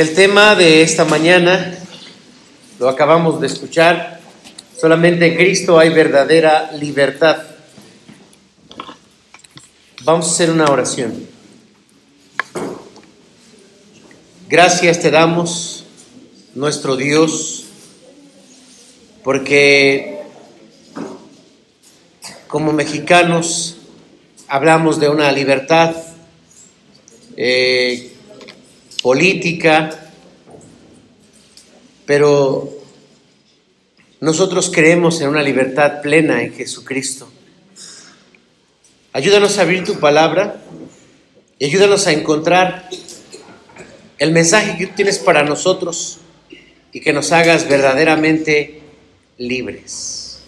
El tema de esta mañana lo acabamos de escuchar. Solamente en Cristo hay verdadera libertad. Vamos a hacer una oración. Gracias te damos, nuestro Dios, porque como mexicanos hablamos de una libertad eh, política, pero nosotros creemos en una libertad plena en Jesucristo. Ayúdanos a abrir tu palabra y ayúdanos a encontrar el mensaje que tú tienes para nosotros y que nos hagas verdaderamente libres.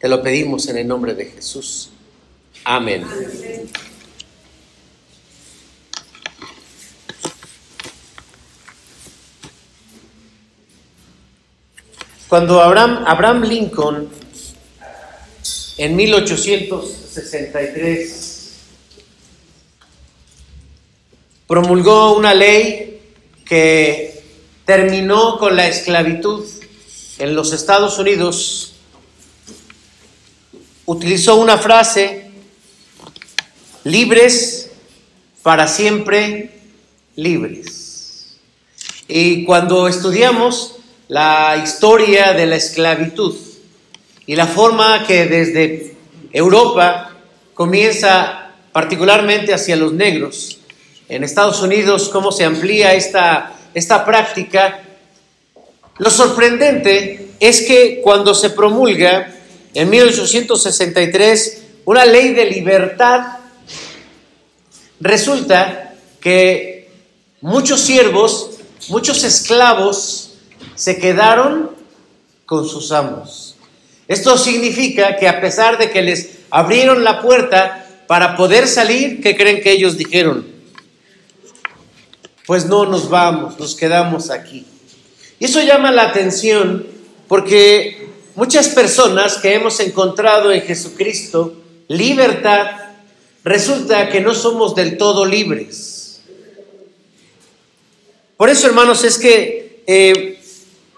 Te lo pedimos en el nombre de Jesús. Amén. Cuando Abraham, Abraham Lincoln, en 1863, promulgó una ley que terminó con la esclavitud en los Estados Unidos, utilizó una frase libres para siempre libres. Y cuando estudiamos la historia de la esclavitud y la forma que desde Europa comienza particularmente hacia los negros, en Estados Unidos cómo se amplía esta, esta práctica, lo sorprendente es que cuando se promulga en 1863 una ley de libertad Resulta que muchos siervos, muchos esclavos se quedaron con sus amos. Esto significa que a pesar de que les abrieron la puerta para poder salir, ¿qué creen que ellos dijeron? Pues no nos vamos, nos quedamos aquí. Y eso llama la atención porque muchas personas que hemos encontrado en Jesucristo libertad, resulta que no somos del todo libres. Por eso, hermanos, es que eh,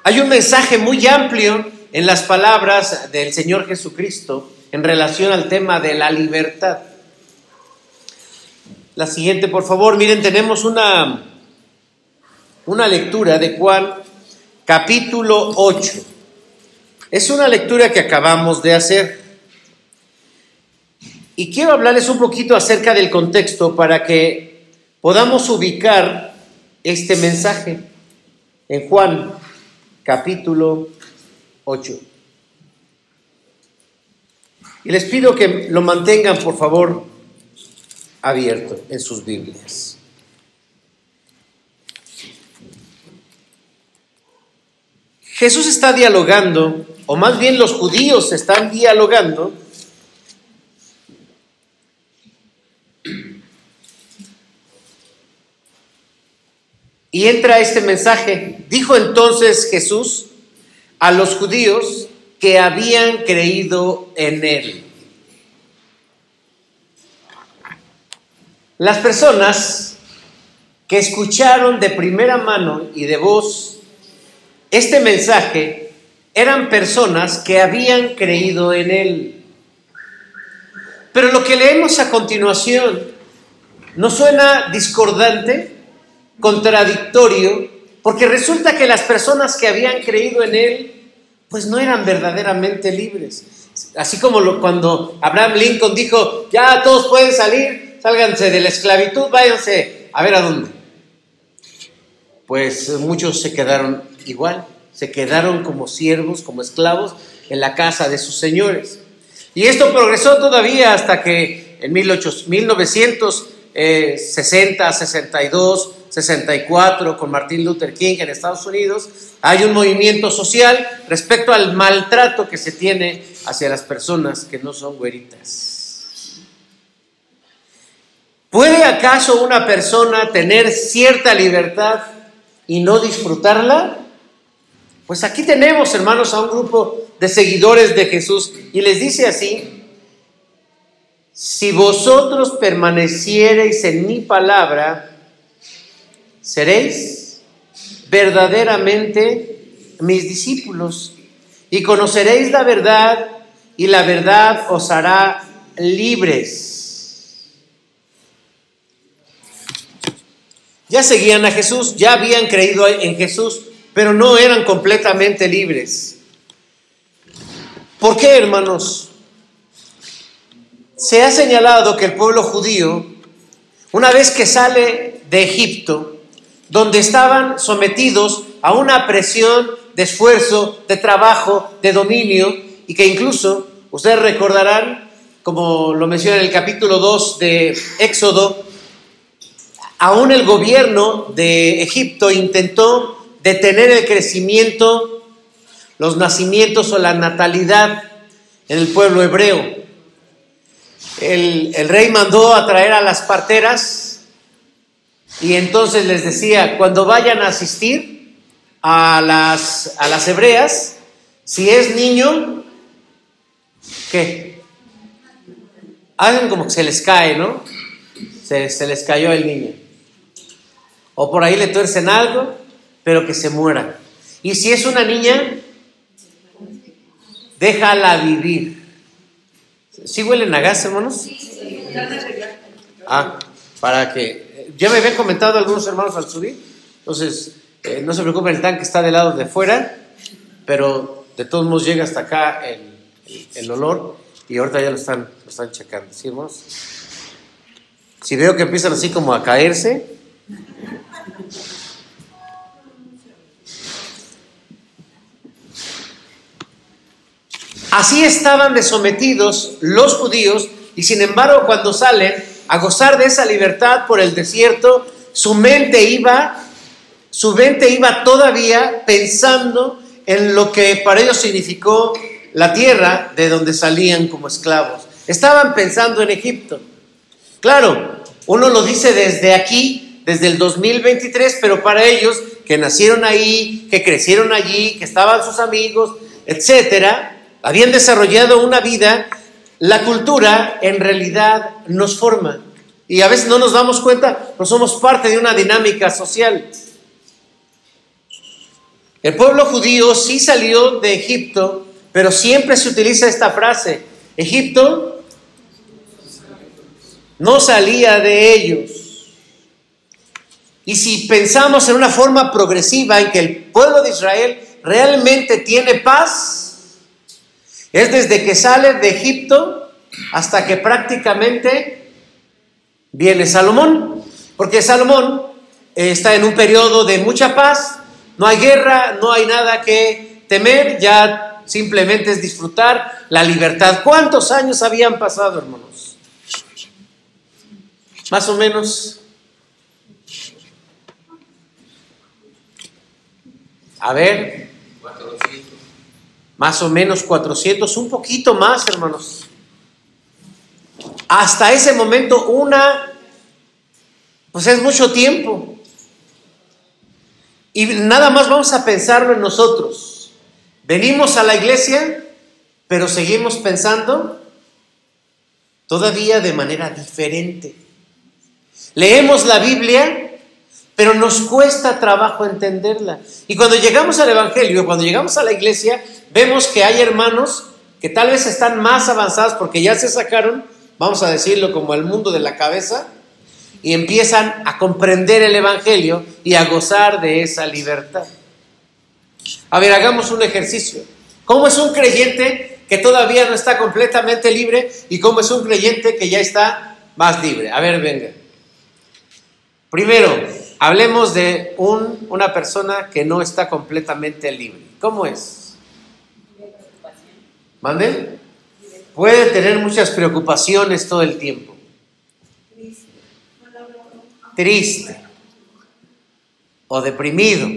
hay un mensaje muy amplio en las palabras del Señor Jesucristo en relación al tema de la libertad. La siguiente, por favor, miren, tenemos una, una lectura de Juan capítulo 8. Es una lectura que acabamos de hacer. Y quiero hablarles un poquito acerca del contexto para que podamos ubicar este mensaje en Juan capítulo 8. Y les pido que lo mantengan, por favor, abierto en sus Biblias. Jesús está dialogando, o más bien los judíos están dialogando Y entra este mensaje. Dijo entonces Jesús a los judíos que habían creído en él. Las personas que escucharon de primera mano y de voz este mensaje eran personas que habían creído en él. Pero lo que leemos a continuación no suena discordante contradictorio, porque resulta que las personas que habían creído en él, pues no eran verdaderamente libres. Así como cuando Abraham Lincoln dijo, ya todos pueden salir, sálganse de la esclavitud, váyanse a ver a dónde. Pues muchos se quedaron igual, se quedaron como siervos, como esclavos en la casa de sus señores. Y esto progresó todavía hasta que en 1960, 62, 64 con Martin Luther King en Estados Unidos, hay un movimiento social respecto al maltrato que se tiene hacia las personas que no son güeritas. ¿Puede acaso una persona tener cierta libertad y no disfrutarla? Pues aquí tenemos, hermanos, a un grupo de seguidores de Jesús y les dice así, si vosotros permaneciereis en mi palabra, seréis verdaderamente mis discípulos y conoceréis la verdad y la verdad os hará libres. Ya seguían a Jesús, ya habían creído en Jesús, pero no eran completamente libres. ¿Por qué, hermanos? Se ha señalado que el pueblo judío, una vez que sale de Egipto, donde estaban sometidos a una presión de esfuerzo, de trabajo, de dominio, y que incluso, ustedes recordarán, como lo menciona en el capítulo 2 de Éxodo, aún el gobierno de Egipto intentó detener el crecimiento, los nacimientos o la natalidad en el pueblo hebreo. El, rey mandó a traer a las parteras y entonces les decía, cuando vayan a asistir a las, a las hebreas, si es niño, ¿qué? Hagan como que se les cae, ¿no? Se, se les cayó el niño. O por ahí le tuercen algo, pero que se muera. Y si es una niña, déjala vivir. ¿Sí huelen a gas, hermanos? Ah, para que... Ya me habían comentado algunos hermanos al subir, entonces eh, no se preocupen, el tanque está del lado de fuera, pero de todos modos llega hasta acá el, el olor y ahorita ya lo están, lo están checando, ¿sí, hermanos? Si veo que empiezan así como a caerse, Así estaban de sometidos los judíos y sin embargo cuando salen a gozar de esa libertad por el desierto, su mente iba, su mente iba todavía pensando en lo que para ellos significó la tierra de donde salían como esclavos. Estaban pensando en Egipto. Claro, uno lo dice desde aquí, desde el 2023, pero para ellos que nacieron ahí, que crecieron allí, que estaban sus amigos, etcétera, habían desarrollado una vida, la cultura en realidad nos forma. Y a veces no nos damos cuenta, no somos parte de una dinámica social. El pueblo judío sí salió de Egipto, pero siempre se utiliza esta frase. Egipto no salía de ellos. Y si pensamos en una forma progresiva en que el pueblo de Israel realmente tiene paz, es desde que sale de Egipto hasta que prácticamente viene Salomón. Porque Salomón eh, está en un periodo de mucha paz, no hay guerra, no hay nada que temer, ya simplemente es disfrutar la libertad. ¿Cuántos años habían pasado, hermanos? Más o menos. A ver, más o menos 400, un poquito más, hermanos. Hasta ese momento una, pues es mucho tiempo. Y nada más vamos a pensarlo en nosotros. Venimos a la iglesia, pero seguimos pensando todavía de manera diferente. Leemos la Biblia, pero nos cuesta trabajo entenderla. Y cuando llegamos al Evangelio, cuando llegamos a la iglesia, vemos que hay hermanos que tal vez están más avanzados porque ya se sacaron, vamos a decirlo como el mundo de la cabeza, y empiezan a comprender el Evangelio y a gozar de esa libertad. A ver, hagamos un ejercicio. ¿Cómo es un creyente que todavía no está completamente libre y cómo es un creyente que ya está más libre? A ver, venga. Primero, Hablemos de un, una persona que no está completamente libre. ¿Cómo es? ¿Mande? Puede tener muchas preocupaciones todo el tiempo. Triste. O deprimido.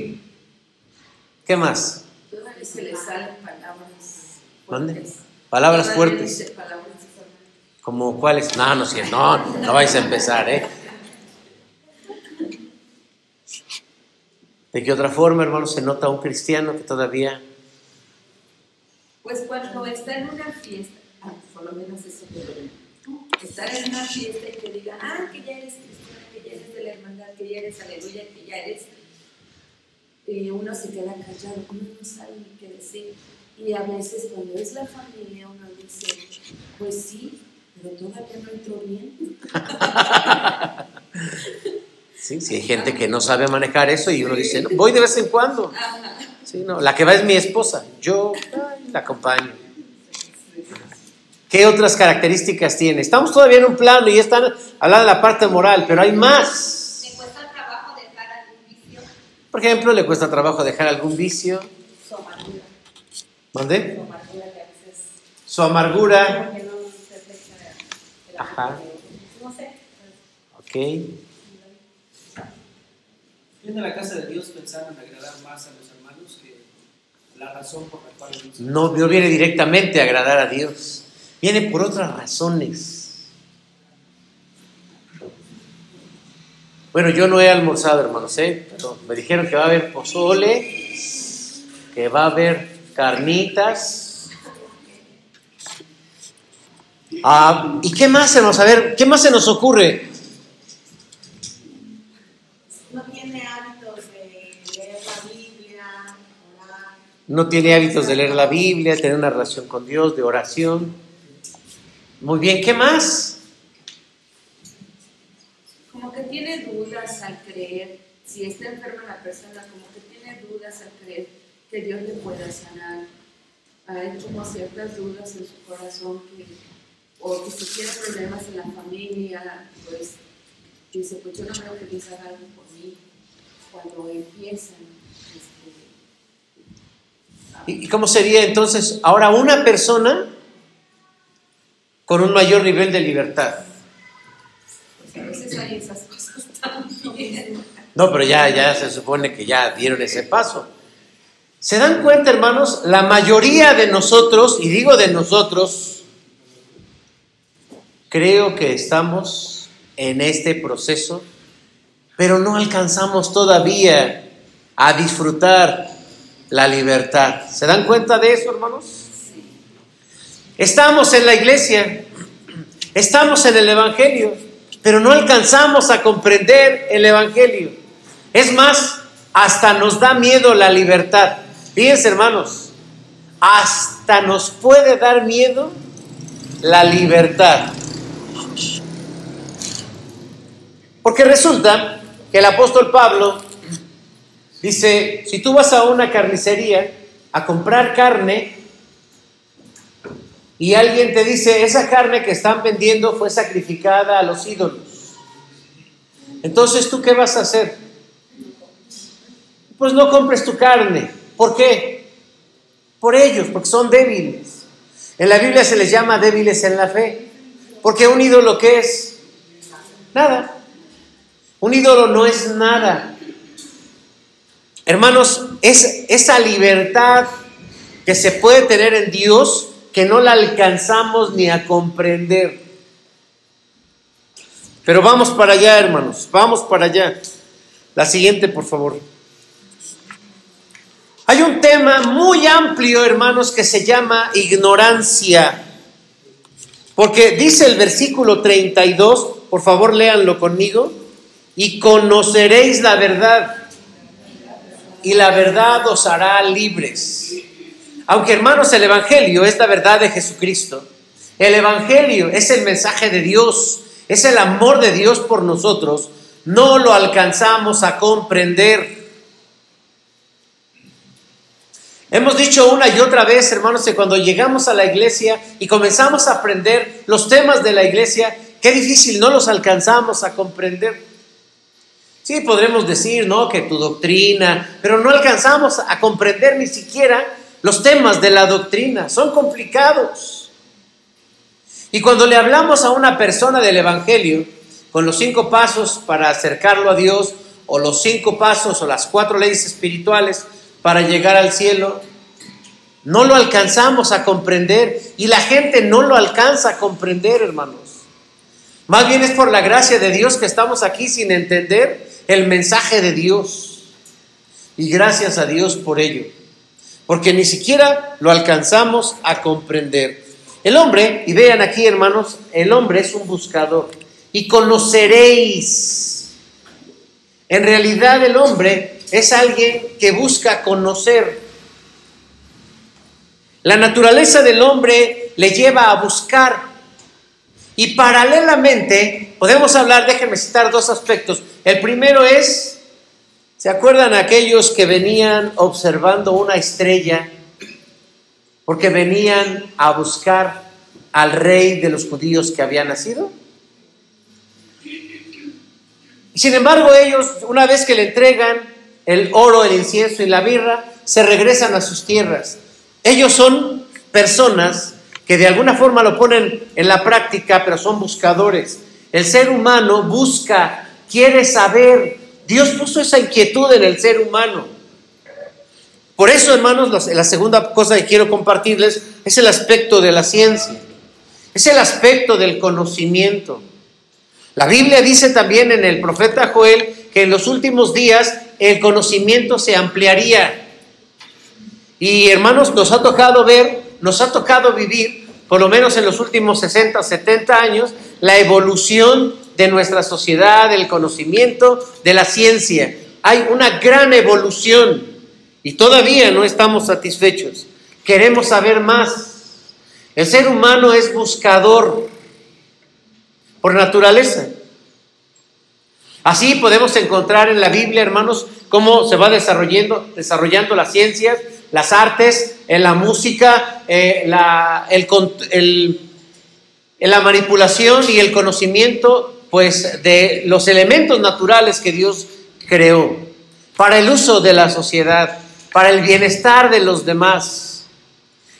¿Qué más? Se le salen palabras fuertes. Palabras fuertes. ¿Como cuáles? No, no, no, no vais a empezar, ¿eh? ¿De qué otra forma, hermano, se nota un cristiano que todavía... Pues cuando está en una fiesta, por lo menos eso estar en una fiesta y que diga, ah, que ya eres cristiano, que ya eres de la hermandad que ya eres, aleluya, que ya eres, eh, uno se queda callado, uno no sabe ni qué decir. Y a veces cuando es la familia uno dice, pues sí, pero todavía no entró bien. Sí, sí, hay gente que no sabe manejar eso y uno dice, no, voy de vez en cuando. Ajá. Sí, no, la que va es mi esposa, yo ay, la acompaño. ¿Qué otras características tiene? Estamos todavía en un plano y están hablando de la parte moral, pero hay más. ¿Le cuesta trabajo dejar algún vicio? Por ejemplo, le cuesta trabajo dejar algún vicio. su amargura, ¿Mande? su amargura que a veces Su amargura. Ajá. no sé, Ok. Viene a la casa de Dios pensando en agradar más a los la razón por la cual No, no viene directamente a agradar a Dios. Viene por otras razones. Bueno, yo no he almorzado, hermanos, ¿eh? pero me dijeron que va a haber pozole, que va a haber carnitas. Ah, ¿Y qué más se nos, a ver, qué más se nos ocurre? no tiene hábitos de leer la Biblia, orar, No tiene hábitos de leer la Biblia, tener una relación con Dios, de oración. Muy bien, ¿qué más? Como que tiene dudas al creer, si está enferma la persona, como que tiene dudas al creer que Dios le pueda sanar. Hay como ciertas dudas en su corazón que, o que si tiene problemas en la familia, pues dice, pues yo no creo que Dios haga algo por mí. Cuando empiezan, ¿Y cómo sería entonces ahora una persona con un mayor nivel de libertad? a veces hay esas cosas también. No, pero ya, ya se supone que ya dieron ese paso. ¿Se dan cuenta, hermanos? La mayoría de nosotros, y digo de nosotros, creo que estamos en este proceso, pero no alcanzamos todavía a disfrutar la libertad. ¿Se dan cuenta de eso, hermanos? Estamos en la iglesia, estamos en el Evangelio, pero no alcanzamos a comprender el Evangelio. Es más, hasta nos da miedo la libertad. Fíjense, hermanos, hasta nos puede dar miedo la libertad. Porque resulta que el apóstol Pablo dice, si tú vas a una carnicería a comprar carne y alguien te dice, esa carne que están vendiendo fue sacrificada a los ídolos, entonces tú qué vas a hacer? Pues no compres tu carne. ¿Por qué? Por ellos, porque son débiles. En la Biblia se les llama débiles en la fe. Porque un ídolo ¿qué es? Nada. Un ídolo no es nada. Hermanos, es esa libertad que se puede tener en Dios que no la alcanzamos ni a comprender. Pero vamos para allá, hermanos, vamos para allá. La siguiente, por favor. Hay un tema muy amplio, hermanos, que se llama ignorancia. Porque dice el versículo 32, por favor léanlo conmigo, y conoceréis la verdad, y la verdad os hará libres. Aunque hermanos, el Evangelio es la verdad de Jesucristo, el Evangelio es el mensaje de Dios, es el amor de Dios por nosotros, no lo alcanzamos a comprender. Hemos dicho una y otra vez, hermanos, que cuando llegamos a la iglesia y comenzamos a aprender los temas de la iglesia, qué difícil no los alcanzamos a comprender. Sí, podremos decir, ¿no? Que tu doctrina, pero no alcanzamos a comprender ni siquiera los temas de la doctrina, son complicados. Y cuando le hablamos a una persona del Evangelio, con los cinco pasos para acercarlo a Dios, o los cinco pasos o las cuatro leyes espirituales para llegar al cielo, no lo alcanzamos a comprender y la gente no lo alcanza a comprender, hermanos. Más bien es por la gracia de Dios que estamos aquí sin entender el mensaje de Dios. Y gracias a Dios por ello, porque ni siquiera lo alcanzamos a comprender. El hombre, y vean aquí hermanos, el hombre es un buscador. Y conoceréis En realidad el hombre es alguien que busca conocer. La naturaleza del hombre le lleva a buscar. Y paralelamente podemos hablar, déjenme citar dos aspectos. El primero es, ¿se acuerdan aquellos que venían observando una estrella? Porque venían a buscar al rey de los judíos que había nacido. Sin embargo ellos, una vez que le entregan el oro, el incienso y la birra, se regresan a sus tierras. Ellos son personas que de alguna forma lo ponen en la práctica, pero son buscadores. El ser humano busca, quiere saber. Dios puso esa inquietud en el ser humano. Por eso, hermanos, la segunda cosa que quiero compartirles es el aspecto de la ciencia. Es el aspecto del conocimiento. La Biblia dice también en el profeta Joel que en los últimos días el conocimiento se ampliaría. Y hermanos, nos ha tocado ver, nos ha tocado vivir, por lo menos en los últimos 60, 70 años, la evolución de nuestra sociedad, del conocimiento, de la ciencia. Hay una gran evolución y todavía no estamos satisfechos. Queremos saber más. El ser humano es buscador por naturaleza. Así podemos encontrar en la Biblia, hermanos, cómo se va desarrollando, desarrollando las ciencias, las artes, en la música, eh, la, la manipulación y el conocimiento, pues, de los elementos naturales que Dios creó para el uso de la sociedad, para el bienestar de los demás.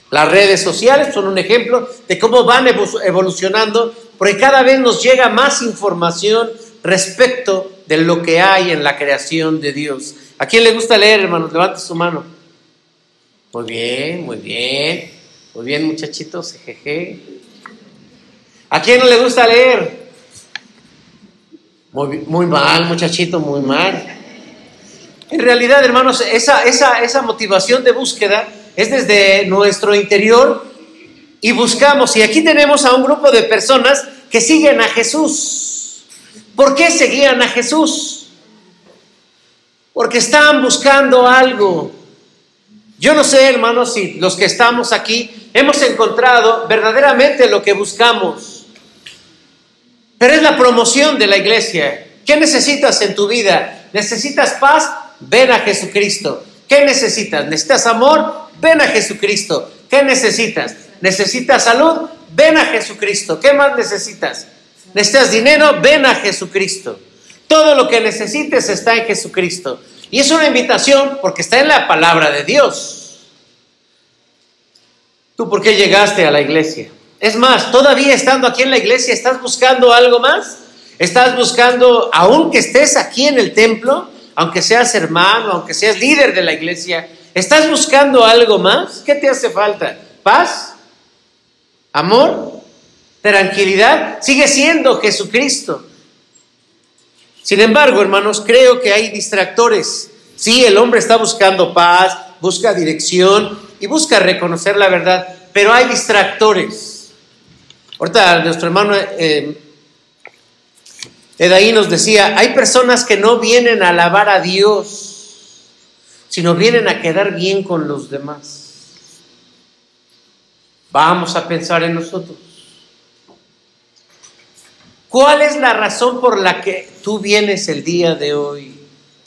Las redes sociales son un ejemplo de cómo van evolucionando, porque cada vez nos llega más información respecto de lo que hay en la creación de Dios. ¿A quién le gusta leer, hermanos? Levante su mano. Muy bien, muy bien. Muy bien, muchachitos. Jeje. ¿A quién no le gusta leer? Muy, mal, muchachito, muy mal. En realidad, hermanos, esa, esa, esa motivación de búsqueda es desde nuestro interior y buscamos. Y aquí tenemos a un grupo de personas que siguen a Jesús. ¿Por qué seguían a Jesús? Porque estaban buscando algo. Yo no sé, hermanos, si los que estamos aquí hemos encontrado verdaderamente lo que buscamos. Pero es la promoción de la iglesia. ¿Qué necesitas en tu vida? ¿Necesitas paz? Ven a Jesucristo. ¿Qué necesitas? ¿Necesitas amor? Ven a Jesucristo. ¿Qué necesitas? ¿Necesitas salud? Ven a Jesucristo. ¿Qué más necesitas? ¿Necesitas dinero? Ven a Jesucristo. Todo lo que necesites está en Jesucristo. Y es una invitación porque está en la palabra de Dios. ¿Tú por qué llegaste a la iglesia? Es más, todavía estando aquí en la iglesia, ¿estás buscando algo más? ¿Estás buscando, aunque estés aquí en el templo, aunque seas hermano, aunque seas líder de la iglesia, ¿estás buscando algo más? ¿Qué te hace falta? ¿Paz? ¿Amor? ¿Tranquilidad? Sigue siendo Jesucristo. Sin embargo, hermanos, creo que hay distractores. Sí, el hombre está buscando paz, busca dirección y busca reconocer la verdad, pero hay distractores. Ahorita nuestro hermano eh, ahí nos decía, hay personas que no vienen a alabar a Dios, sino vienen a quedar bien con los demás. Vamos a pensar en nosotros. ¿Cuál es la razón por la que tú vienes el día de hoy?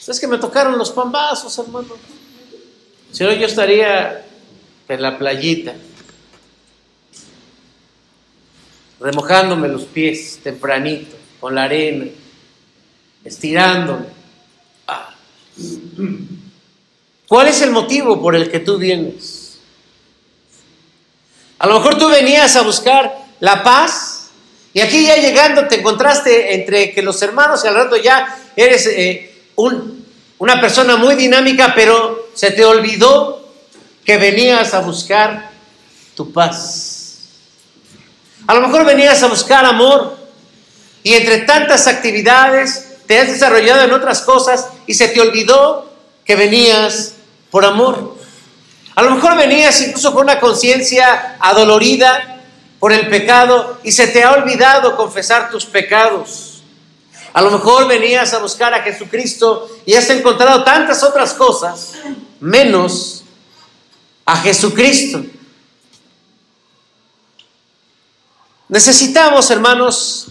Es que me tocaron los pambazos, hermano. Si no, yo estaría en la playita, remojándome los pies tempranito con la arena, estirándome. Ah. ¿Cuál es el motivo por el que tú vienes? A lo mejor tú venías a buscar la paz y aquí ya llegando te encontraste entre que los hermanos y al rato ya eres eh, una persona muy dinámica, pero se te olvidó que venías a buscar tu paz. A lo mejor venías a buscar amor, y entre tantas actividades te has desarrollado en otras cosas y se te olvidó que venías por amor. A lo mejor venías incluso con una conciencia adolorida por el pecado y se te ha olvidado confesar tus pecados. A lo mejor venías a buscar a Jesucristo y has encontrado tantas otras cosas, menos a Jesucristo. Necesitamos, hermanos,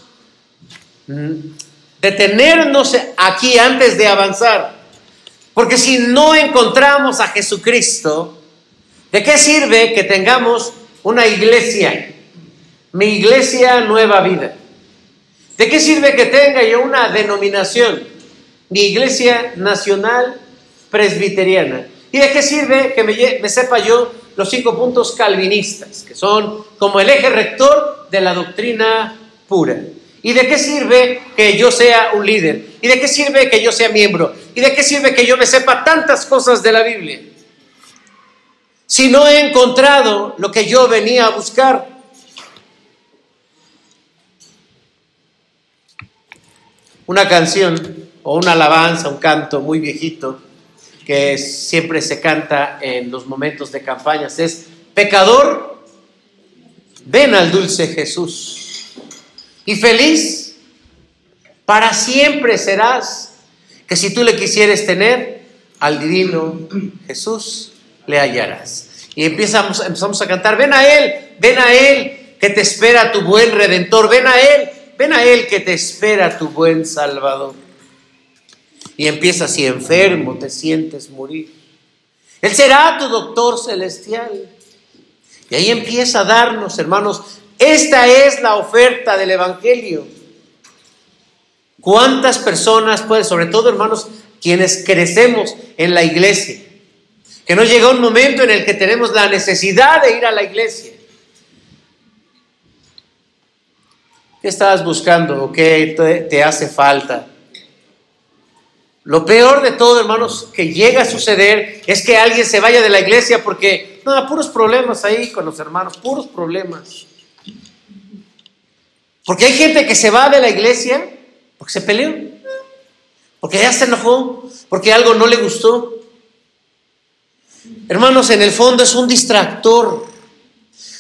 mm, detenernos aquí antes de avanzar. Porque si no encontramos a Jesucristo, ¿de qué sirve que tengamos una iglesia? Mi iglesia nueva vida. ¿De qué sirve que tenga yo una denominación? Mi iglesia nacional presbiteriana. ¿Y de qué sirve que me, sepa yo los cinco puntos calvinistas, que son como el eje rector de la doctrina pura? ¿Y de qué sirve que yo sea un líder? ¿Y de qué sirve que yo sea miembro? ¿Y de qué sirve que yo me sepa tantas cosas de la Biblia? Si no he encontrado lo que yo venía a buscar. Una canción o una alabanza, un canto muy viejito que siempre se canta en los momentos de campañas es, pecador, ven al dulce Jesús y feliz para siempre serás, que si tú le quisieres tener, al divino Jesús le hallarás. Y empezamos, empezamos a cantar, ven a Él, ven a Él, que te espera tu buen redentor, ven a Él, ven a Él, que te espera tu buen Salvador. Y empieza si enfermo te sientes morir. Él será tu doctor celestial. Y ahí empieza a darnos, hermanos, esta es la oferta del Evangelio. ¿Cuántas personas pueden, sobre todo hermanos, quienes crecemos en la iglesia, que no llega un momento en el que tenemos la necesidad de ir a la iglesia? ¿Qué estás buscando qué te hace falta? Lo peor de todo, hermanos, que llega a suceder es que alguien se vaya de la iglesia porque, no, puros problemas ahí con los hermanos, puros problemas. Porque hay gente que se va de la iglesia porque se peleó, porque ya se enojó, porque algo no le gustó. Hermanos, en el fondo es un distractor.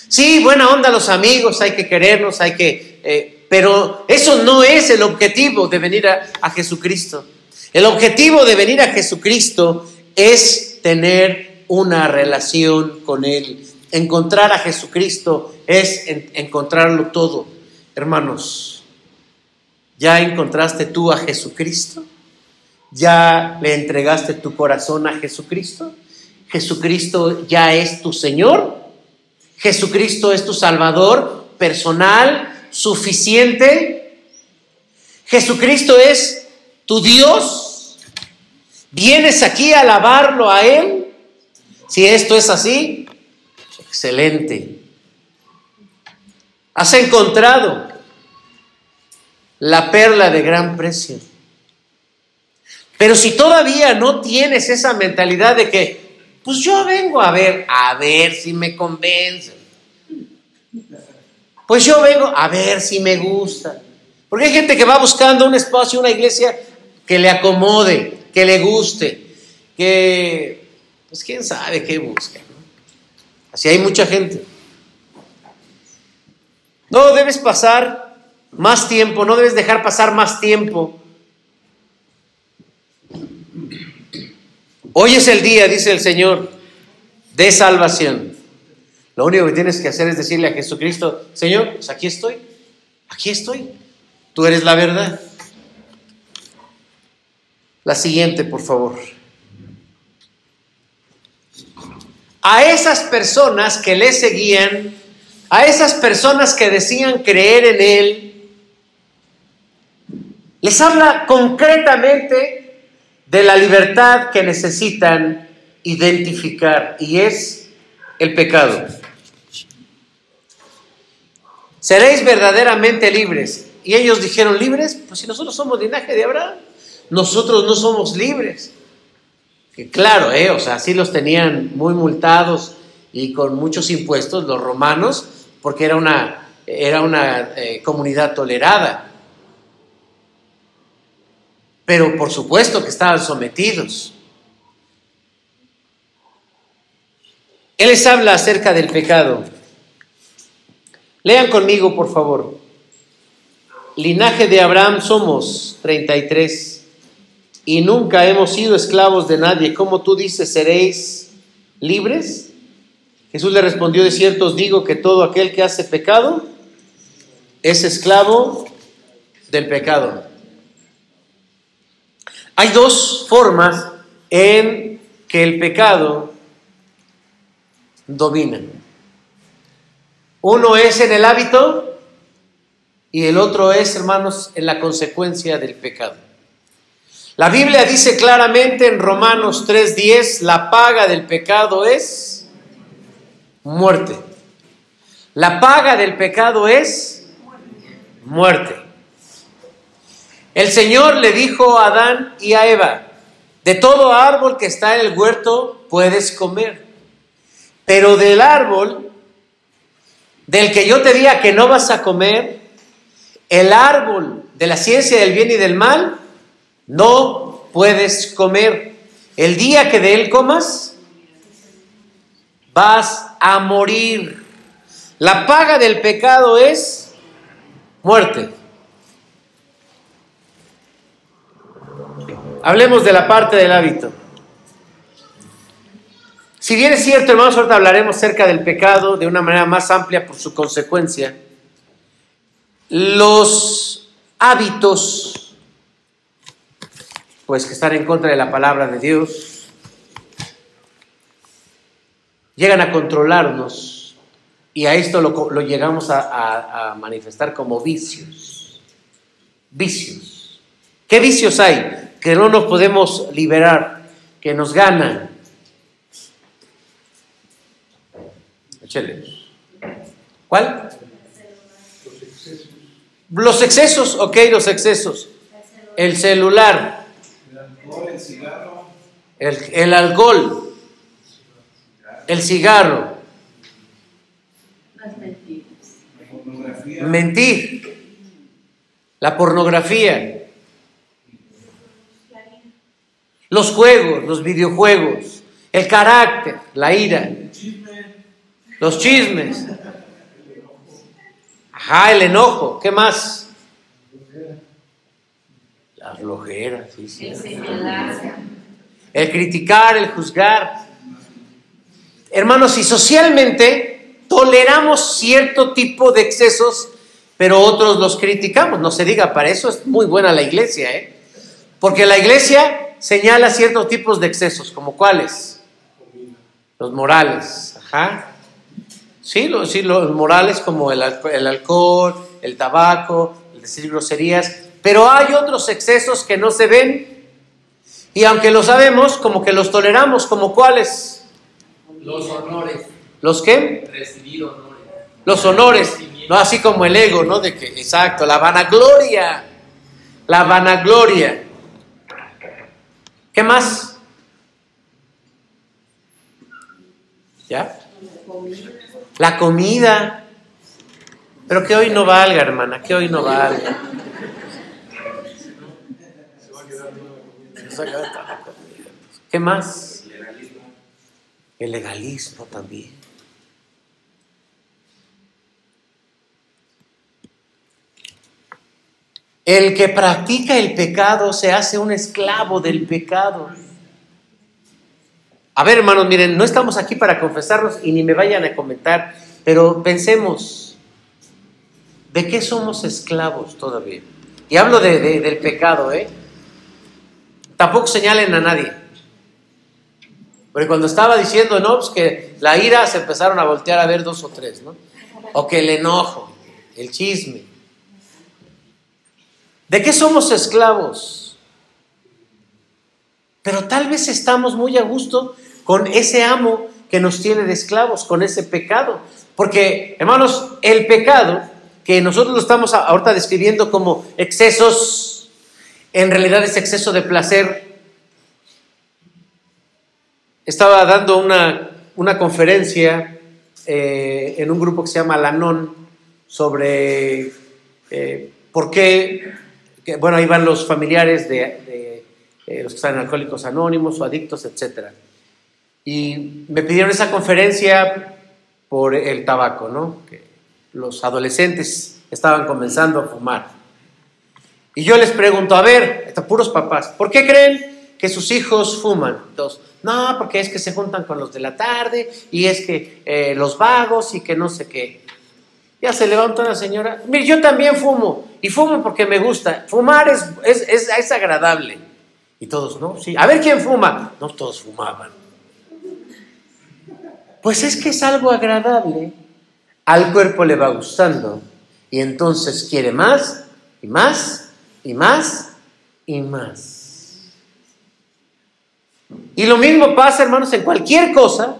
Sí, buena onda los amigos, hay que querernos, hay que... Eh, pero eso no es el objetivo de venir a, a Jesucristo. El objetivo de venir a Jesucristo es tener una relación con Él. Encontrar a Jesucristo es encontrarlo todo. Hermanos, ¿ya encontraste tú a Jesucristo? ¿Ya le entregaste tu corazón a Jesucristo? ¿Jesucristo ya es tu Señor? ¿Jesucristo es tu Salvador personal, suficiente? ¿Jesucristo es tu Dios? ¿Vienes aquí a alabarlo a Él? Si esto es así, excelente. Has encontrado la perla de gran precio. Pero si todavía no tienes esa mentalidad de que, pues yo vengo a ver, a ver si me convencen. Pues yo vengo a ver si me gusta. Porque hay gente que va buscando un espacio, una iglesia que le acomode, que le guste, que, pues quién sabe qué busca. Así hay mucha gente. No debes pasar más tiempo, no debes dejar pasar más tiempo. Hoy es el día, dice el Señor, de salvación. Lo único que tienes que hacer es decirle a Jesucristo, Señor, pues aquí estoy, aquí estoy, tú eres la verdad. La siguiente, por favor. A esas personas que le seguían, a esas personas que decían creer en Él, les habla concretamente de la libertad que necesitan identificar y es el pecado. Seréis verdaderamente libres. Y ellos dijeron, ¿libres? Pues si nosotros somos linaje de Abraham, nosotros no somos libres. Que claro, eh, o sea, así los tenían muy multados y con muchos impuestos los romanos, porque era una, era una eh, comunidad tolerada. Pero por supuesto que estaban sometidos. Él les habla acerca del pecado. Lean conmigo, por favor. linaje de Abraham somos 33 y nunca hemos sido esclavos de nadie. ¿Cómo tú dices, seréis libres? Jesús le respondió, de cierto os digo que todo aquel que hace pecado es esclavo del pecado. Hay dos formas en que el pecado domina. Uno es en el hábito y el otro es, hermanos, en la consecuencia del pecado. La Biblia dice claramente en Romanos 3:10, la paga del pecado es muerte. La paga del pecado es muerte. El Señor le dijo a Adán y a Eva, de todo árbol que está en el huerto puedes comer, pero del árbol del que yo te diga que no vas a comer, el árbol de la ciencia del bien y del mal, no puedes comer. El día que de él comas, vas a morir. La paga del pecado es muerte. Hablemos de la parte del hábito. Si bien es cierto, hermanos, ahorita hablaremos acerca del pecado de una manera más amplia por su consecuencia, los hábitos, pues que están en contra de la palabra de Dios, llegan a controlarnos y a esto lo, llegamos a, a, a manifestar como vicios. Vicios. ¿Qué vicios hay que no nos podemos liberar, que nos ganan? Échale. ¿Cuál? Los excesos, ok, los excesos. El celular. El cigarro. El, el alcohol. El cigarro. Las mentiras. La. Mentir. La pornografía. Los juegos, los videojuegos. El carácter, la ira. El. Los chismes. Ajá, el enojo. ¿Qué más? La flojera, sí, sí. El criticar, el juzgar. Hermanos, y socialmente toleramos cierto tipo de excesos, pero otros los criticamos. No se diga, para eso es muy buena la iglesia, ¿eh? Porque la iglesia señala ciertos tipos de excesos, como cuáles? Los morales, ajá. Sí, los, sí, los morales como el, el alcohol, el tabaco, el decir groserías, pero hay otros excesos que no se ven y aunque lo sabemos, como que los toleramos, como cuáles? Los honores, ¿Los qué? recibir honores. Los honores, no así como el ego, ¿no? De que, exacto, la vanagloria, la vanagloria. ¿Qué más? ¿Ya? La comida. Pero que hoy no valga, hermana, que hoy no valga. ¿Qué más? El legalismo también. El que practica el pecado se hace un esclavo del pecado. A ver, hermanos, miren, no estamos aquí para confesarnos y ni me vayan a comentar, pero pensemos, ¿de qué somos esclavos todavía? Y hablo de- de- del pecado, ¿eh? Tampoco señalen a nadie. Porque cuando estaba diciendo, no, pues que la ira se empezaron a voltear a ver dos o tres, ¿no? O que el enojo, el chisme. ¿De qué somos esclavos? Pero tal vez estamos muy a gusto con ese amo que nos tiene de esclavos, con ese pecado. Porque, hermanos, el pecado, que nosotros lo estamos ahorita describiendo como excesos, en realidad es exceso de placer. Estaba dando una, una conferencia eh, en un grupo que se llama Lanón sobre eh, por qué, que, bueno, ahí van los familiares de, eh, los que están Alcohólicos Anónimos o adictos, etc. Y me pidieron esa conferencia por el tabaco, ¿no? Que los adolescentes estaban comenzando a fumar. Y yo les pregunto, a ver, estos puros papás, ¿por qué creen que sus hijos fuman? Dos, no, porque es que se juntan con los de la tarde y es que eh, los vagos y que no sé qué. Ya se levanta una señora, mire, yo también fumo y fumo porque me gusta. Fumar es, es, es, es agradable. Y todos, ¿no? Sí. A ver quién fuma. No, todos fumaban. Pues es que es algo agradable. Al cuerpo le va gustando. Y entonces quiere más y más y más y más. Y lo mismo pasa, hermanos, en cualquier cosa,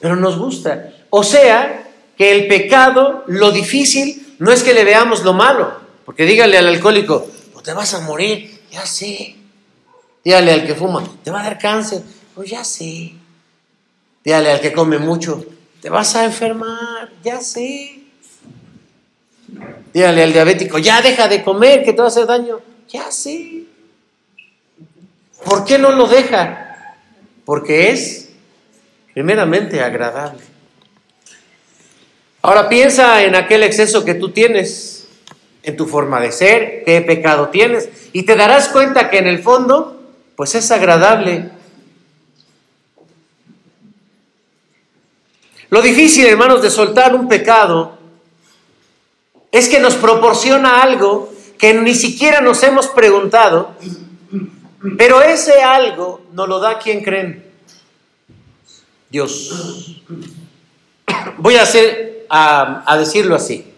pero nos gusta. O sea, que el pecado, lo difícil, no es que le veamos lo malo. Porque dígale al alcohólico, no te vas a morir, ya sé. Dígale al que fuma, te va a dar cáncer, pues ya sé. Dígale al que come mucho, te vas a enfermar, ya sé. Dígale al diabético, ya deja de comer, que te va a hacer daño, ya sé. ¿Por qué no lo deja? Porque es primeramente agradable. Ahora piensa en aquel exceso que tú tienes, en tu forma de ser, qué pecado tienes, y te darás cuenta que en el fondo, pues es agradable. Lo difícil, hermanos, de soltar un pecado es que nos proporciona algo que ni siquiera nos hemos preguntado, pero ese algo nos lo da quien creen. Dios. Voy a hacer a, decirlo así.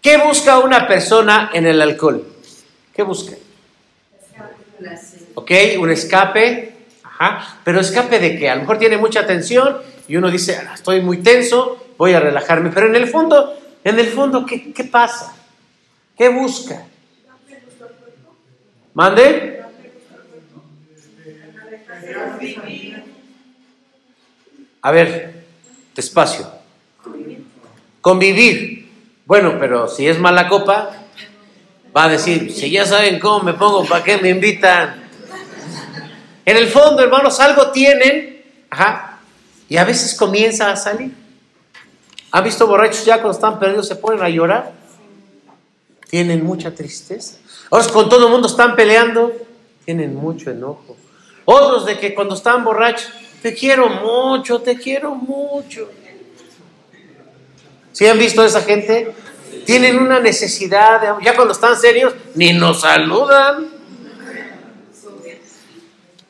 ¿Qué busca una persona en el alcohol? ¿Qué busca? ¿Ok? Un escape. Ajá. Pero escape de qué? A lo mejor tiene mucha tensión y uno dice, "Ah, estoy muy tenso, voy a relajarme. Pero en el fondo, en el fondo, ¿qué, qué pasa? ¿Qué busca? ¿Mande? A ver, despacio. Convivir. Bueno, pero si es mala copa, va a decir, si ya saben cómo me pongo, ¿para qué me invitan? En el fondo, hermanos, algo tienen, ajá, y a veces comienza a salir. ¿Han visto borrachos ya cuando están perdidos se ponen a llorar? Tienen mucha tristeza. Otros con todo el mundo están peleando, tienen mucho enojo. Otros de que cuando están borrachos, te quiero mucho, te quiero mucho. ¿Sí han visto a esa gente? Tienen una necesidad, de, ya cuando están serios, ni nos saludan.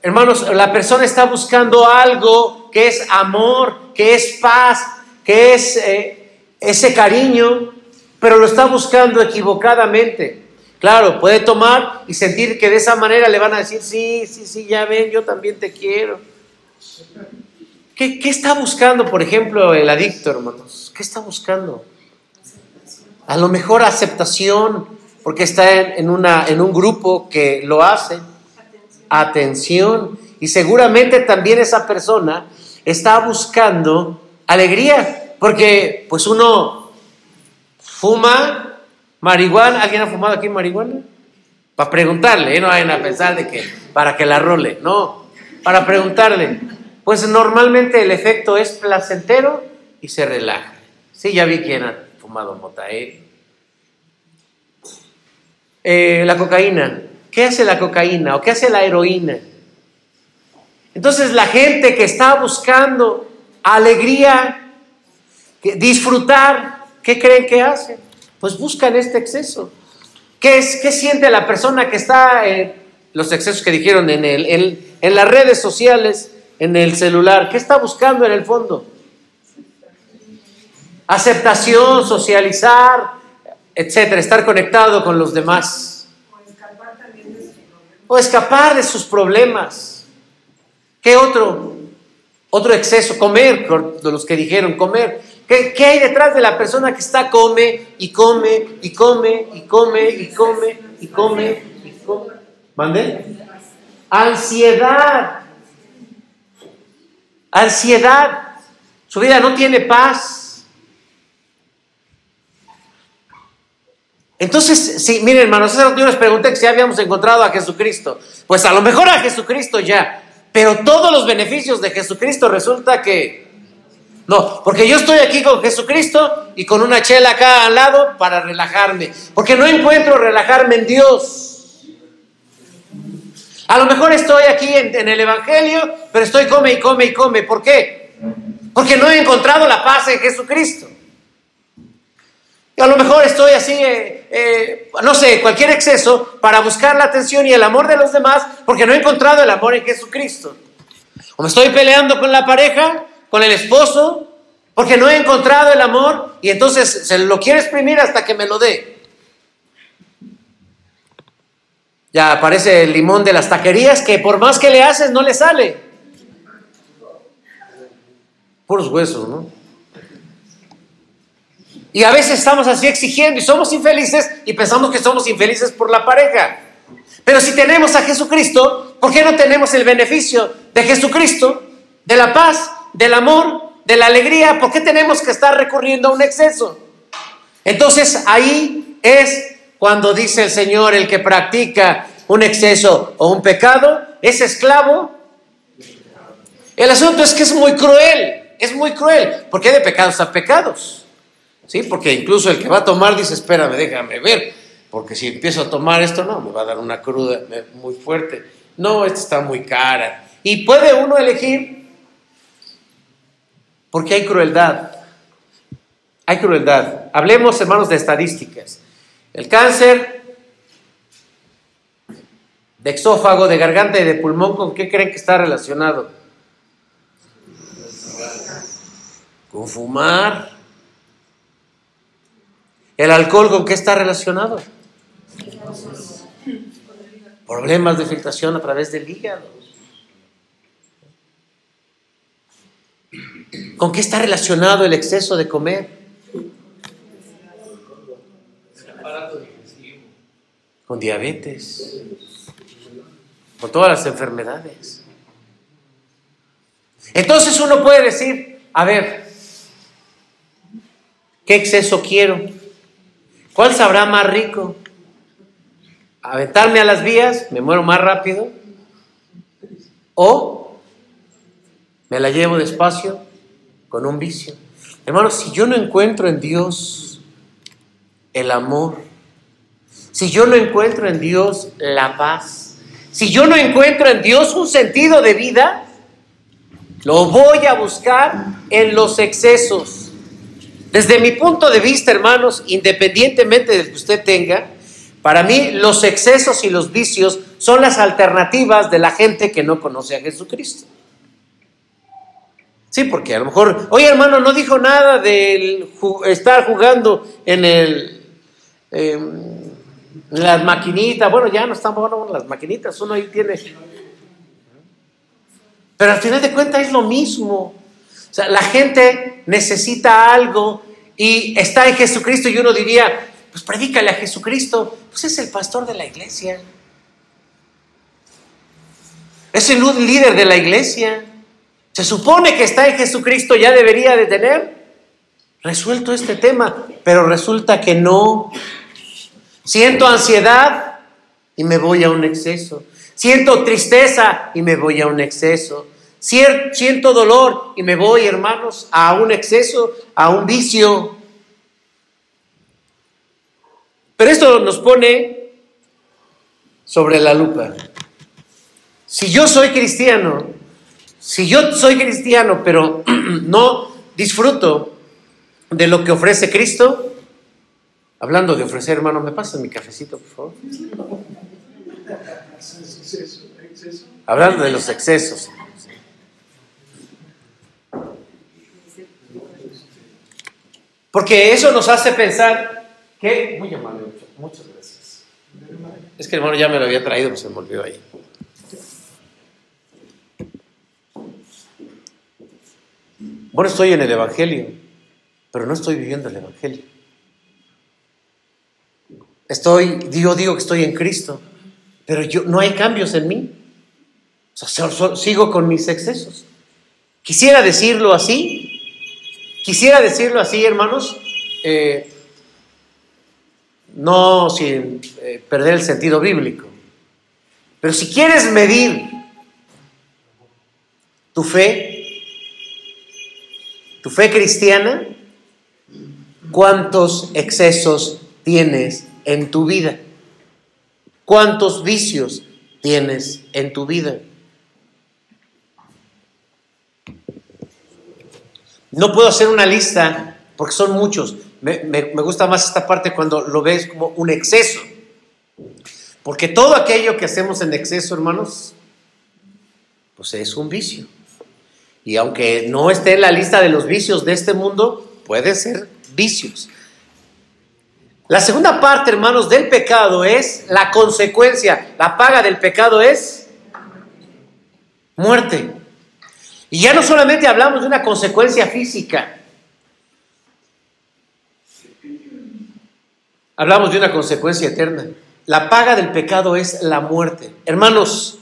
Hermanos, la persona está buscando algo que es amor, que es paz, que es eh, ese cariño, pero lo está buscando equivocadamente. Claro, puede tomar y sentir que de esa manera le van a decir, sí, sí, sí, ya ven, yo también te quiero. ¿Qué, está buscando, por ejemplo, el adicto, hermanos? ¿Qué está buscando? A lo mejor aceptación, porque está en un grupo que lo hace. Atención. Y seguramente también esa persona está buscando alegría, porque pues uno fuma marihuana. ¿Alguien ha fumado aquí marihuana? Para preguntarle, ¿eh? no vayan a pensar de que para que la role, no, para preguntarle. Pues normalmente el efecto es placentero y se relaja. Sí, ya vi quién ha fumado mota, ¿eh? Eh, la cocaína. ¿Qué hace la cocaína o qué hace la heroína? Entonces la gente que está buscando alegría, disfrutar, ¿qué creen que hace? Pues buscan este exceso. ¿Qué, es, qué siente la persona que está en los excesos que dijeron en, el, en las redes sociales, en el celular? ¿Qué está buscando en el fondo? Aceptación, socializar, etcétera, estar conectado con los demás. O escapar de sus problemas. ¿Qué otro? Otro exceso, comer, de los que dijeron comer. ¿Qué, qué hay detrás de la persona que está come y come y come y come y come y come y come? ¿Mande? Ansiedad. Ansiedad. Su vida no tiene paz. Entonces, sí, miren hermanos, hace rato yo les pregunté que si habíamos encontrado a Jesucristo. Pues a lo mejor a Jesucristo ya, pero todos los beneficios de Jesucristo resulta que No, porque yo estoy aquí con Jesucristo y con una chela acá al lado para relajarme. Porque no encuentro relajarme en Dios. A lo mejor estoy aquí en, en el Evangelio, pero estoy come y come y come. ¿Por qué? Porque no he encontrado la paz en Jesucristo. A lo mejor estoy así, eh, eh, no sé, cualquier exceso para buscar la atención y el amor de los demás porque no he encontrado el amor en Jesucristo. O me estoy peleando con la pareja, con el esposo, porque no he encontrado el amor y entonces se lo quiere exprimir hasta que me lo dé. Ya aparece el limón de las taquerías que por más que le haces no le sale. Puros huesos, ¿no? Y a veces estamos así exigiendo y somos infelices y pensamos que somos infelices por la pareja. Pero si tenemos a Jesucristo, ¿por qué no tenemos el beneficio de Jesucristo, de la paz, del amor, de la alegría? ¿Por qué tenemos que estar recurriendo a un exceso? Entonces ahí es cuando dice el Señor, el que practica un exceso o un pecado, es esclavo. El asunto es que es muy cruel, es muy cruel, porque de pecados a pecados. ¿Sí? Porque incluso el que va a tomar dice, espérame, déjame ver, porque si empiezo a tomar esto, no, me va a dar una cruda muy fuerte. No, esta está muy cara. Y puede uno elegir, porque hay crueldad. Hay crueldad. Hablemos, hermanos, de estadísticas. El cáncer de exófago, de garganta y de pulmón, ¿con qué creen que está relacionado? Con fumar, ¿El alcohol con qué está relacionado? Problemas de filtración a través del hígado. ¿Con qué está relacionado el exceso de comer? Con diabetes, con todas las enfermedades. Entonces uno puede decir, a ver, ¿qué exceso quiero? ¿Cuál sabrá más rico? ¿Aventarme a las vías? ¿Me muero más rápido? ¿O me la llevo despacio con un vicio? Hermanos, si yo no encuentro en Dios el amor, si yo no encuentro en Dios la paz, si yo no encuentro en Dios un sentido de vida, lo voy a buscar en los excesos. Desde mi punto de vista, hermanos, independientemente del que usted tenga, para mí los excesos y los vicios son las alternativas de la gente que no conoce a Jesucristo. Sí, porque a lo mejor, oye hermano, no dijo nada de estar jugando en el... Em, las maquinitas, bueno, ya no están jugando las maquinitas, uno ahí tiene... Pero al final de cuentas es lo mismo. O sea, la gente necesita algo y está en Jesucristo y uno diría, pues predícale a Jesucristo, pues es el pastor de la iglesia. Es el líder de la iglesia. Se supone que está en Jesucristo, ya debería de tener resuelto este tema, pero resulta que no. Siento ansiedad y me voy a un exceso. Siento tristeza y me voy a un exceso. Siento dolor y me voy, hermanos, a un exceso, a un vicio. Pero esto nos pone sobre la lupa. Si yo soy cristiano, si yo soy cristiano, pero no disfruto de lo que ofrece Cristo, hablando de ofrecer, hermano, ¿me pasa mi cafecito, por favor? Hablando de los excesos. Porque eso nos hace pensar que, muy amable, muchas gracias. Es que el hermano ya me lo había traído, pues se me ahí. Bueno, estoy en el Evangelio, pero no estoy viviendo el Evangelio. Estoy, yo digo que estoy en Cristo, pero yo, no hay cambios en mí. O sigo con mis excesos. Quisiera decirlo así, Quisiera decirlo así, hermanos, eh, no sin eh, perder el sentido bíblico, pero si quieres medir tu fe, tu fe cristiana, ¿cuántos excesos tienes en tu vida? ¿Cuántos vicios tienes en tu vida? No puedo hacer una lista porque son muchos. Me, gusta más esta parte cuando lo ves como un exceso. Porque todo aquello que hacemos en exceso, hermanos, pues es un vicio. Y aunque no esté en la lista de los vicios de este mundo, puede ser vicios. La segunda parte, hermanos, del pecado es la consecuencia. La paga del pecado es muerte. Y ya no solamente hablamos de una consecuencia física, hablamos de una consecuencia eterna. La paga del pecado es la muerte. Hermanos,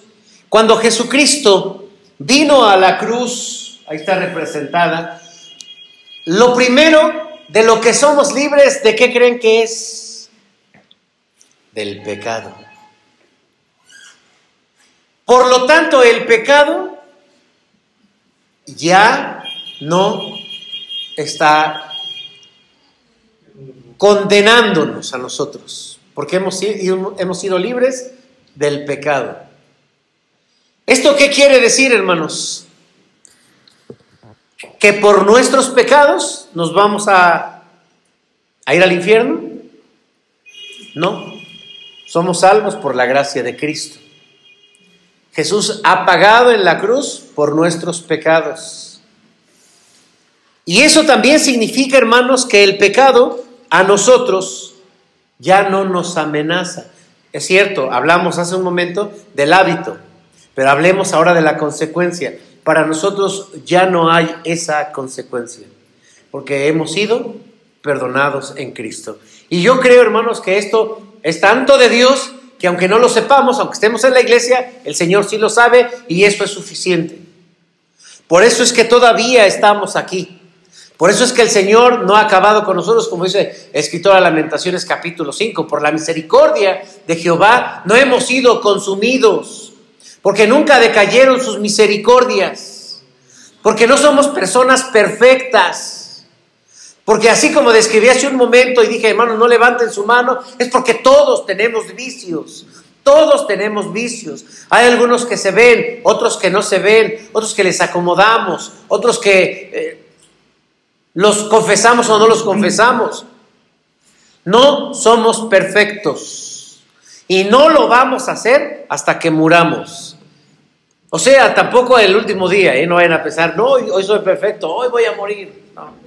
cuando Jesucristo vino a la cruz, ahí está representada, lo primero de lo que somos libres, ¿de qué creen que es? Del pecado. Por lo tanto, el pecado ya no está condenándonos a nosotros, porque hemos sido, hemos sido libres del pecado. ¿Esto qué quiere decir, hermanos? Que por nuestros pecados nos vamos a, a ir al infierno. No, somos salvos por la gracia de Cristo. Jesús ha pagado en la cruz por nuestros pecados. Y eso también significa, hermanos, que el pecado a nosotros ya no nos amenaza. Es cierto, hablamos hace un momento del hábito, pero hablemos ahora de la consecuencia. Para nosotros ya no hay esa consecuencia, porque hemos sido perdonados en Cristo. Y yo creo, hermanos, que esto es tanto de Dios que aunque no lo sepamos, aunque estemos en la iglesia, el Señor sí lo sabe y eso es suficiente. Por eso es que todavía estamos aquí. Por eso es que el Señor no ha acabado con nosotros, como dice el escritor Lamentaciones capítulo 5. Por la misericordia de Jehová no hemos sido consumidos, porque nunca decayeron sus misericordias, porque no somos personas perfectas. Porque así como describí hace un momento y dije, hermanos, no levanten su mano, es porque todos tenemos vicios. Todos tenemos vicios. Hay algunos que se ven, otros que no se ven, otros que les acomodamos, otros que eh, los confesamos o no los confesamos. No somos perfectos. Y no lo vamos a hacer hasta que muramos. O sea, tampoco el último día, ¿eh? no vayan a pensar, no, hoy soy perfecto, hoy voy a morir. No.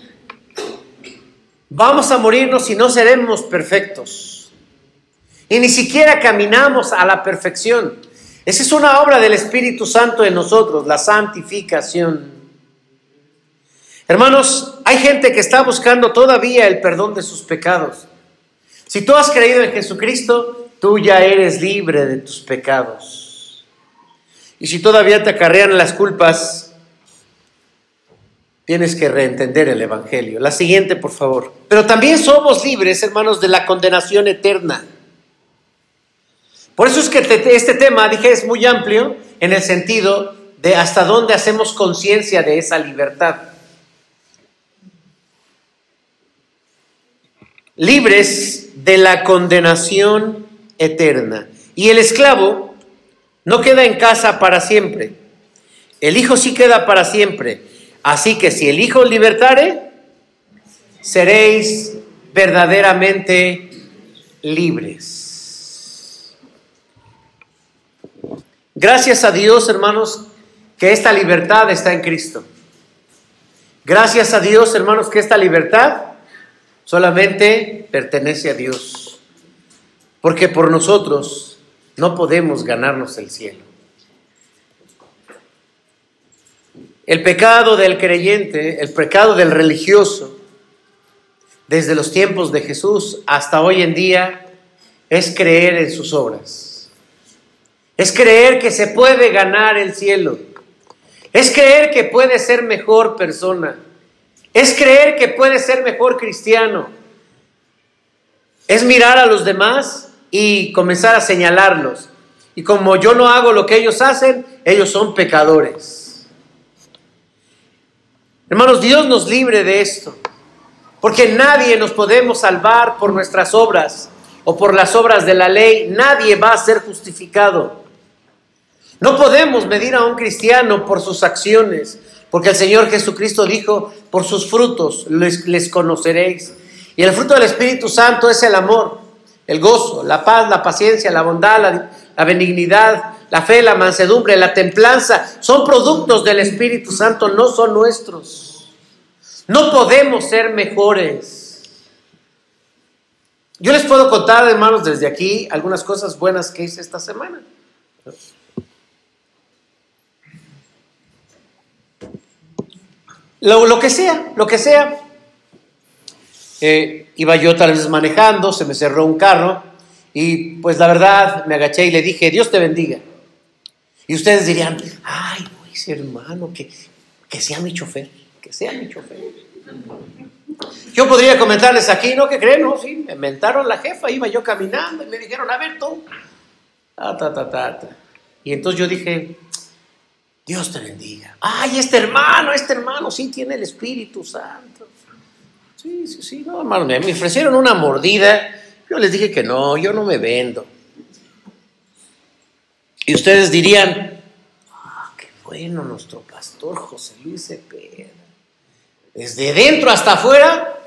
Vamos a morirnos y no seremos perfectos. Y ni siquiera caminamos a la perfección. Esa es una obra del Espíritu Santo en nosotros, la santificación. Hermanos, hay gente que está buscando todavía el perdón de sus pecados. Si tú has creído en Jesucristo, tú ya eres libre de tus pecados. Y si todavía te acarrean las culpas, tienes que reentender el Evangelio. La siguiente, por favor. Pero también somos libres, hermanos, de la condenación eterna. Por eso es que este tema, dije, es muy amplio en el sentido de hasta dónde hacemos conciencia de esa libertad. Libres de la condenación eterna. Y el esclavo no queda en casa para siempre. El hijo sí queda para siempre. Así que si el hijo libertare, seréis verdaderamente libres. Gracias a Dios, hermanos, que esta libertad está en Cristo. Gracias a Dios, hermanos, que esta libertad solamente pertenece a Dios. Porque por nosotros no podemos ganarnos el cielo. El pecado del creyente, el pecado del religioso, desde los tiempos de Jesús hasta hoy en día, es creer en sus obras. Es creer que se puede ganar el cielo. Es creer que puede ser mejor persona. Es creer que puede ser mejor cristiano. Es mirar a los demás y comenzar a señalarlos. Y como yo no hago lo que ellos hacen, ellos son pecadores. Hermanos, Dios nos libre de esto, porque nadie nos podemos salvar por nuestras obras o por las obras de la ley, nadie va a ser justificado. No podemos medir a un cristiano por sus acciones, porque el Señor Jesucristo dijo, por sus frutos les, conoceréis. Y el fruto del Espíritu Santo es el amor, el gozo, la paz, la paciencia, la bondad, la, la benignidad, la fe, la mansedumbre, la templanza. Son productos del Espíritu Santo, no son nuestros. No podemos ser mejores. Yo les puedo contar, hermanos, desde aquí algunas cosas buenas que hice esta semana. Lo, que sea, lo que sea. Eh, iba yo tal vez manejando, se me cerró un carro y pues la verdad me agaché y le dije, Dios te bendiga. Y ustedes dirían, ay, Luis hermano, que, que sea mi chofer, que sea mi chofer. Yo podría comentarles aquí, ¿no? ¿Qué creen? No, sí, me mentaron la jefa, iba yo caminando y me dijeron, a ver tú. Ta, ta, ta, ta. Y entonces yo dije, Dios te bendiga. Ay, este hermano, este hermano sí tiene el Espíritu Santo. Sí, sí, sí, no, hermano, me ofrecieron una mordida. Yo les dije que no, yo no me vendo. Y ustedes dirían, ah, qué bueno nuestro pastor José Luis Cepeda. Desde dentro hasta afuera.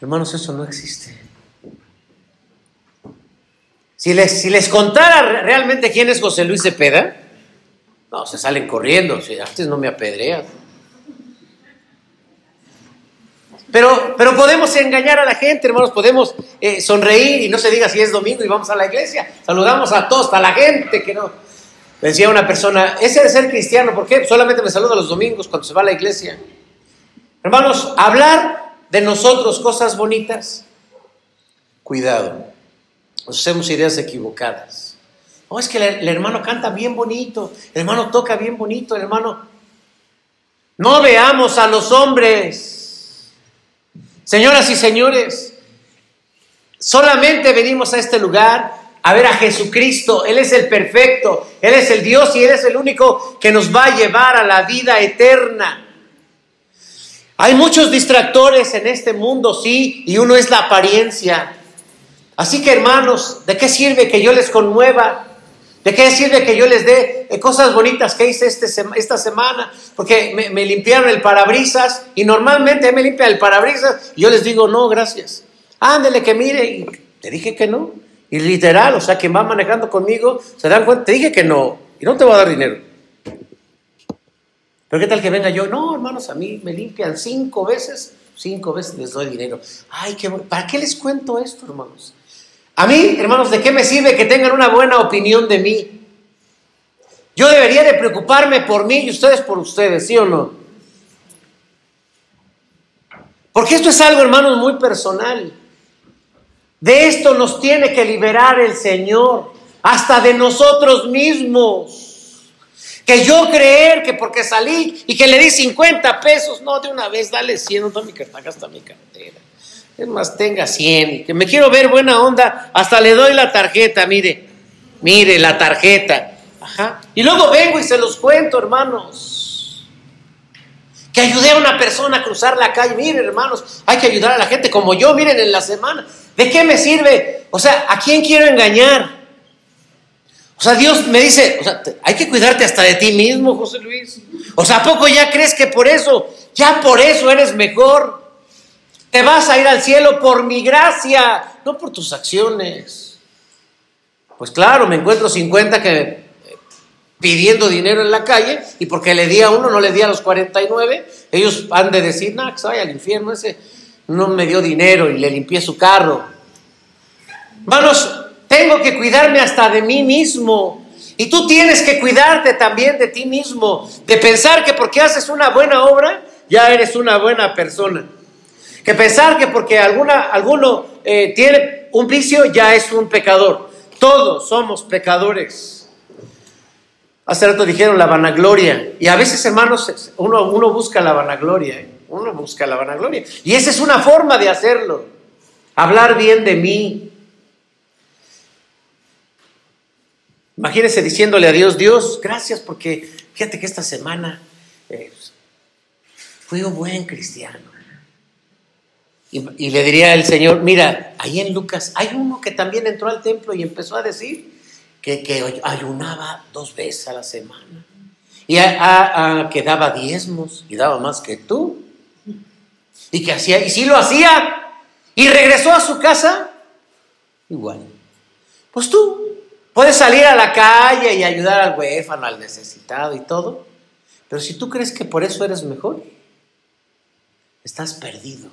Hermanos, eso no existe. Si les, si les contara re- realmente quién es José Luis Cepeda, no, se salen corriendo. Si antes no me apedrean. Pero, pero podemos engañar a la gente, hermanos, podemos eh, sonreír y no se diga si es domingo y vamos a la iglesia. Saludamos a todos, a la gente que no. Decía una persona, ese de ser cristiano, ¿por qué? Solamente me saluda los domingos cuando se va a la iglesia. Hermanos, hablar de nosotros cosas bonitas, cuidado, nos hacemos ideas equivocadas. No, es que el, el hermano canta bien bonito, el hermano toca bien bonito, el hermano... No veamos a los hombres. Señoras y señores, solamente venimos a este lugar a ver a Jesucristo. Él es el perfecto, Él es el Dios y Él es el único que nos va a llevar a la vida eterna. Hay muchos distractores en este mundo, sí, y uno es la apariencia. Así que hermanos, ¿de qué sirve que yo les conmueva? ¿De qué sirve que yo les dé eh, cosas bonitas que hice este esta semana? Porque me, limpiaron el parabrisas y normalmente me limpia el parabrisas y yo les digo, no, gracias. Ándele que mire y te dije que no. Y literal, o sea, quien va manejando conmigo, se dan cuenta, te dije que no y no te voy a dar dinero. Pero qué tal que venga yo, no, hermanos, a mí me limpian cinco veces, cinco veces les doy dinero. Ay, qué. ¿Para qué les cuento esto, hermanos? A mí, hermanos, ¿de qué me sirve que tengan una buena opinión de mí? Yo debería de preocuparme por mí y ustedes por ustedes, ¿sí o no? Porque esto es algo, hermanos, muy personal. De esto nos tiene que liberar el Señor, hasta de nosotros mismos. Que yo creer que porque salí y que le di 50 pesos, no, de una vez dale 100, no mi cartera, gasta mi cartera. Es más, tenga 100, y que me quiero ver buena onda, hasta le doy la tarjeta, mire, mire la tarjeta. Ajá. Y luego vengo y se los cuento, hermanos. Que ayudé a una persona a cruzar la calle. Miren, hermanos, hay que ayudar a la gente como yo, miren, en la semana. ¿De qué me sirve? O sea, ¿a quién quiero engañar? O sea, Dios me dice, o sea, hay que cuidarte hasta de ti mismo, José Luis. O sea, ¿a poco ya crees que por eso, ya por eso eres mejor? Te vas a ir al cielo por mi gracia, no por tus acciones. Pues claro, me encuentro 50 que pidiendo dinero en la calle y porque le di a uno, no le di a los 49, ellos han de decir, no, que se vaya al infierno, ese no me dio dinero y le limpié su carro. Hermanos, tengo que cuidarme hasta de mí mismo. Y tú tienes que cuidarte también de ti mismo, de pensar que porque haces una buena obra, ya eres una buena persona. Que pensar que porque alguna, alguno eh, tiene un vicio, ya es un pecador. Todos somos pecadores. Hace rato dijeron la vanagloria. Y a veces, hermanos, uno, uno busca la vanagloria. ¿eh? Uno busca la vanagloria. Y esa es una forma de hacerlo. Hablar bien de mí. Imagínese diciéndole a Dios, Dios, gracias porque fíjate que esta semana eh, fui un buen cristiano. Y, le diría el Señor, mira, ahí en Lucas hay uno que también entró al templo y empezó a decir que, ayunaba dos veces a la semana. Y que daba diezmos y daba más que tú. Y que hacía, y sí lo hacía. Y regresó a su casa igual. Pues tú puedes salir a la calle y ayudar al huérfano, al necesitado y todo. Pero si tú crees que por eso eres mejor, estás perdido.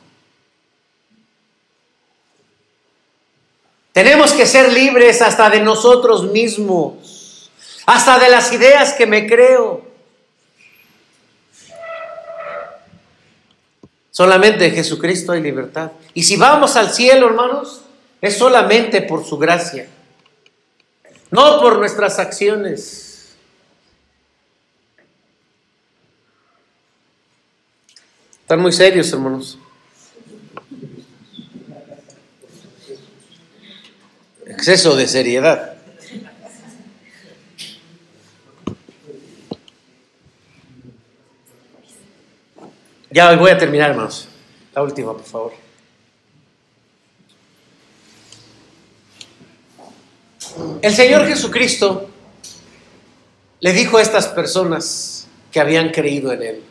Tenemos que ser libres hasta de nosotros mismos, hasta de las ideas que me creo. Solamente en Jesucristo hay libertad. Y si vamos al cielo, hermanos, es solamente por su gracia, no por nuestras acciones. Están muy serios, hermanos. Exceso de seriedad. Ya voy a terminar, hermanos. La última, por favor. El Señor Jesucristo le dijo a estas personas que habían creído en Él,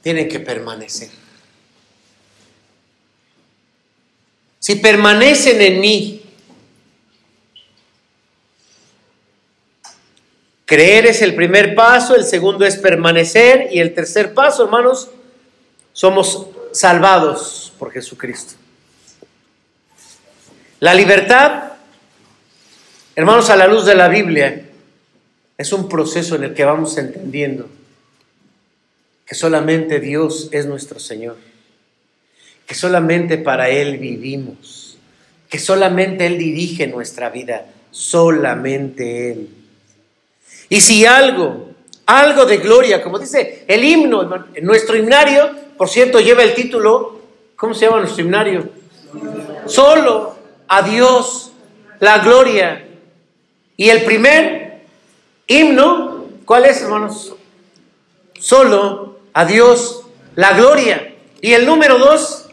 tienen que permanecer. Si permanecen en mí, creer es el primer paso, el segundo es permanecer y el tercer paso, hermanos, somos salvados por Jesucristo. La libertad, hermanos, a la luz de la Biblia, es un proceso en el que vamos entendiendo que solamente Dios es nuestro Señor, que solamente para Él vivimos, que solamente Él dirige nuestra vida, solamente Él. Y si algo, algo de gloria, como dice el himno, nuestro himnario, por cierto, lleva el título, ¿cómo se llama nuestro himnario? Solo a Dios la gloria. Y el primer himno, ¿cuál es, hermanos? Solo a Dios la gloria. Y el número dos,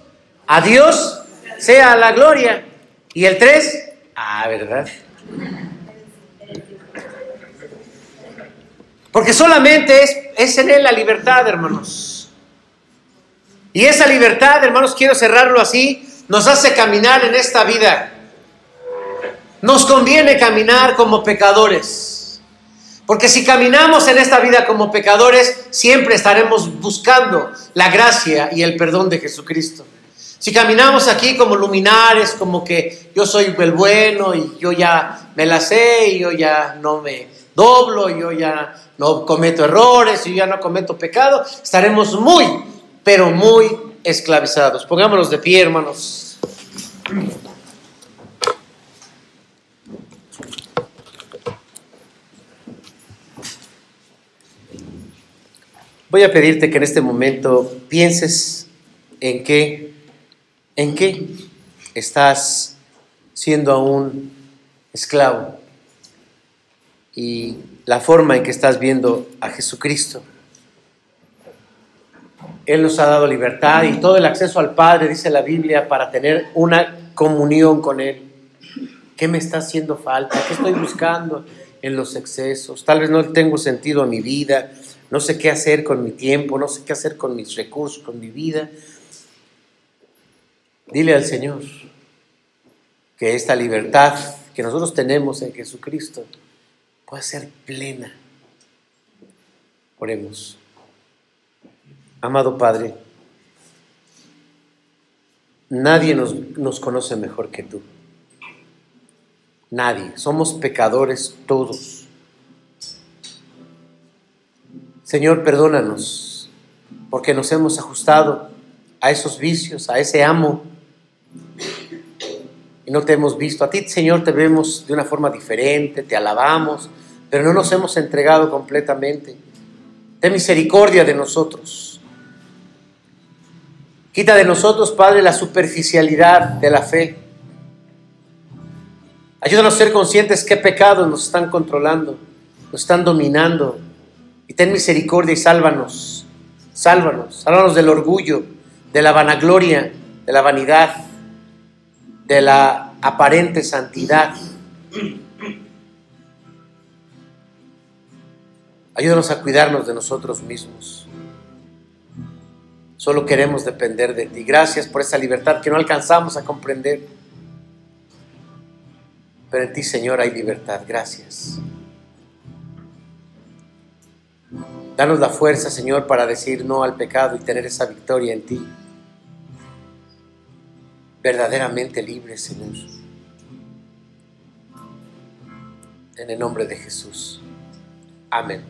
a Dios sea la gloria. Y el tres, ah, ¿verdad? Porque solamente es, en Él la libertad, hermanos. Y esa libertad, hermanos, quiero cerrarlo así, nos hace caminar en esta vida. Nos conviene caminar como pecadores. Porque si caminamos en esta vida como pecadores, siempre estaremos buscando la gracia y el perdón de Jesucristo. Si caminamos aquí como luminares, como que yo soy el bueno y yo ya me la sé y yo ya no me doblo, yo ya no cometo errores yo ya no cometo pecado, estaremos muy, pero muy esclavizados. Pongámonos de pie, hermanos. Voy a pedirte que en este momento pienses en qué, en qué estás siendo aún esclavo y la forma en que estás viendo a Jesucristo. Él nos ha dado libertad y todo el acceso al Padre, dice la Biblia, para tener una comunión con Él. ¿Qué me está haciendo falta? ¿Qué estoy buscando en los excesos? Tal vez no tengo sentido a mi vida, no sé qué hacer con mi tiempo, no sé qué hacer con mis recursos, con mi vida. Dile al Señor que esta libertad que nosotros tenemos en Jesucristo pueda ser plena. Oremos. Amado Padre, nadie nos, nos conoce mejor que tú. Nadie. Somos pecadores todos. Señor, perdónanos porque nos hemos ajustado a esos vicios, a ese amo y no te hemos visto. A ti, Señor, te vemos de una forma diferente, te alabamos, pero no nos hemos entregado completamente. Ten misericordia de nosotros. Quita de nosotros, Padre, la superficialidad de la fe. Ayúdanos a ser conscientes qué pecados nos están controlando, nos están dominando. Y ten misericordia y sálvanos. Sálvanos. Sálvanos del orgullo, de la vanagloria, de la vanidad, de la aparente santidad. Ayúdanos a cuidarnos de nosotros mismos. Solo queremos depender de ti. Gracias por esa libertad que no alcanzamos a comprender. Pero en ti, Señor, hay libertad. Gracias. Danos la fuerza, Señor, para decir no al pecado y tener esa victoria en ti. Verdaderamente libre, Señor. En el nombre de Jesús. Amén.